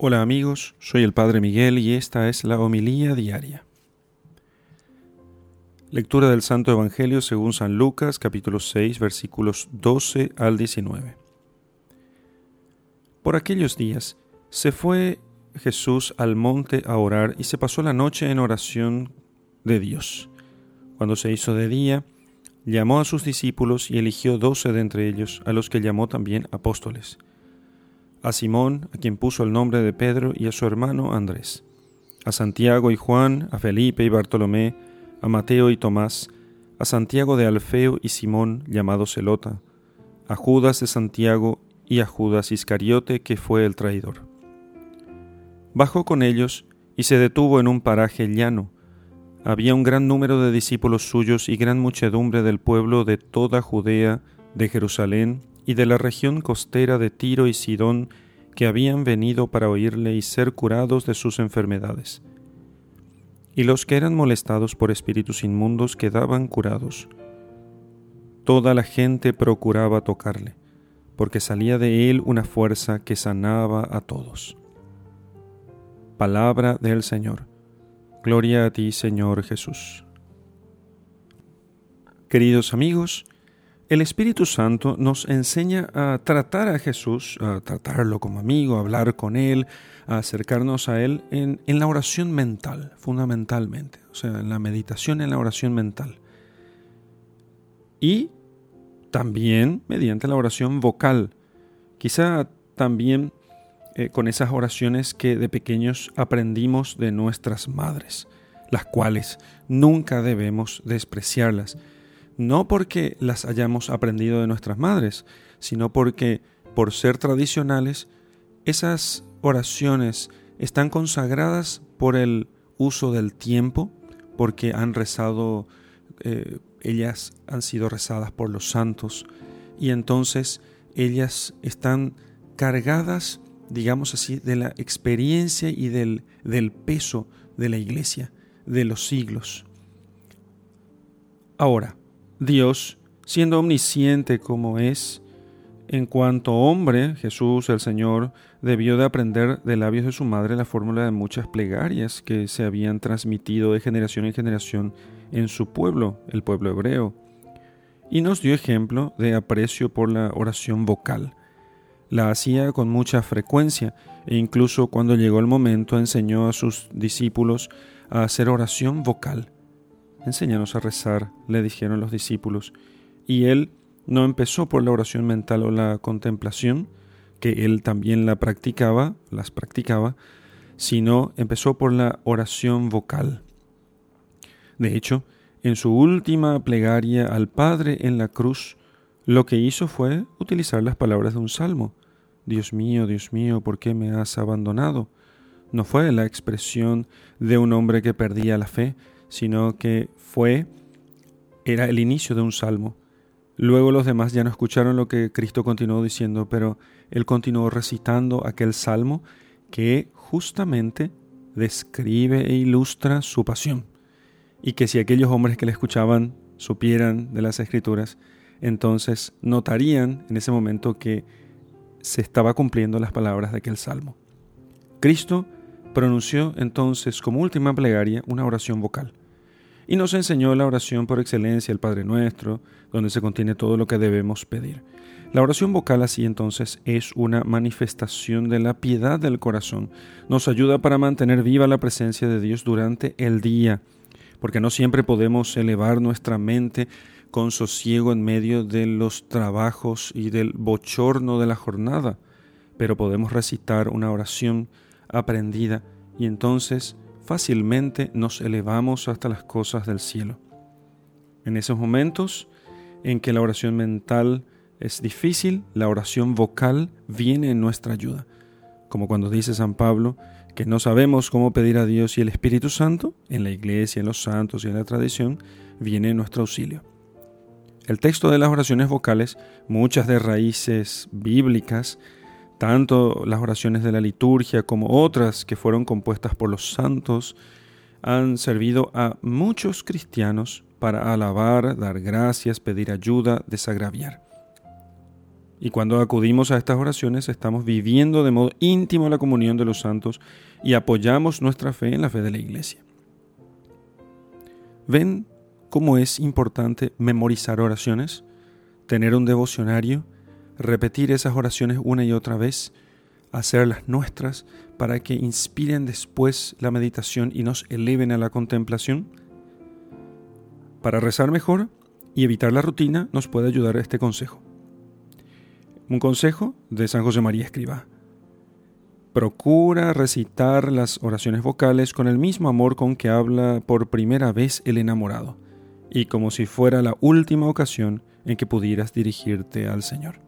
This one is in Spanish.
Hola amigos, soy el Padre Miguel y esta es la homilía diaria. Lectura del Santo Evangelio según San Lucas capítulo 6 versículos 12 al 19. Por aquellos días se fue Jesús al monte a orar y se pasó la noche en oración de Dios. Cuando se hizo de día, llamó a sus discípulos y eligió doce de entre ellos, a los que llamó también apóstoles a Simón, a quien puso el nombre de Pedro, y a su hermano Andrés, a Santiago y Juan, a Felipe y Bartolomé, a Mateo y Tomás, a Santiago de Alfeo y Simón, llamado Celota, a Judas de Santiago y a Judas Iscariote, que fue el traidor. Bajó con ellos y se detuvo en un paraje llano. Había un gran número de discípulos suyos y gran muchedumbre del pueblo de toda Judea, de Jerusalén y de la región costera de Tiro y Sidón que habían venido para oírle y ser curados de sus enfermedades. Y los que eran molestados por espíritus inmundos quedaban curados. Toda la gente procuraba tocarle, porque salía de él una fuerza que sanaba a todos. Palabra del Señor. Gloria a ti, Señor Jesús. Queridos amigos, el Espíritu Santo nos enseña a tratar a Jesús, a tratarlo como amigo, a hablar con Él, a acercarnos a Él en, la oración mental, fundamentalmente, o sea, en la meditación, en la oración mental. Y también mediante la oración vocal, quizá también eh, con esas oraciones que de pequeños aprendimos de nuestras madres, las cuales nunca debemos despreciarlas no porque las hayamos aprendido de nuestras madres, sino porque por ser tradicionales, esas oraciones están consagradas por el uso del tiempo, porque han rezado, eh, ellas han sido rezadas por los santos, y entonces ellas están cargadas, digamos así, de la experiencia y del, del peso de la iglesia, de los siglos. Ahora, Dios, siendo omnisciente como es, en cuanto hombre, Jesús el Señor debió de aprender de labios de su madre la fórmula de muchas plegarias que se habían transmitido de generación en generación en su pueblo, el pueblo hebreo, y nos dio ejemplo de aprecio por la oración vocal. La hacía con mucha frecuencia e incluso cuando llegó el momento enseñó a sus discípulos a hacer oración vocal Enséñanos a rezar, le dijeron los discípulos, y él no empezó por la oración mental o la contemplación, que él también la practicaba, las practicaba, sino empezó por la oración vocal. De hecho, en su última plegaria al Padre en la cruz, lo que hizo fue utilizar las palabras de un salmo. Dios mío, Dios mío, ¿por qué me has abandonado? No fue la expresión de un hombre que perdía la fe, sino que fue, era el inicio de un salmo. Luego los demás ya no escucharon lo que Cristo continuó diciendo, pero él continuó recitando aquel salmo que justamente describe e ilustra su pasión. Y que si aquellos hombres que le escuchaban supieran de las escrituras, entonces notarían en ese momento que se estaba cumpliendo las palabras de aquel salmo. Cristo pronunció entonces como última plegaria una oración vocal y nos enseñó la oración por excelencia, el Padre Nuestro, donde se contiene todo lo que debemos pedir. La oración vocal así entonces es una manifestación de la piedad del corazón. Nos ayuda para mantener viva la presencia de Dios durante el día, porque no siempre podemos elevar nuestra mente con sosiego en medio de los trabajos y del bochorno de la jornada, pero podemos recitar una oración aprendida y entonces fácilmente nos elevamos hasta las cosas del cielo. En esos momentos en que la oración mental es difícil, la oración vocal viene en nuestra ayuda. Como cuando dice San Pablo que no sabemos cómo pedir a Dios y el Espíritu Santo, en la iglesia, en los santos y en la tradición, viene en nuestro auxilio. El texto de las oraciones vocales, muchas de raíces bíblicas, tanto las oraciones de la liturgia como otras que fueron compuestas por los santos han servido a muchos cristianos para alabar, dar gracias, pedir ayuda, desagraviar. Y cuando acudimos a estas oraciones estamos viviendo de modo íntimo la comunión de los santos y apoyamos nuestra fe en la fe de la Iglesia. ¿Ven cómo es importante memorizar oraciones? Tener un devocionario, repetir esas oraciones una y otra vez, hacerlas nuestras para que inspiren después la meditación y nos eleven a la contemplación. Para rezar mejor y evitar la rutina nos puede ayudar este consejo. Un consejo de San José María Escriba. Procura recitar las oraciones vocales con el mismo amor con que habla por primera vez el enamorado, y como si fuera la última ocasión en que pudieras dirigirte al Señor.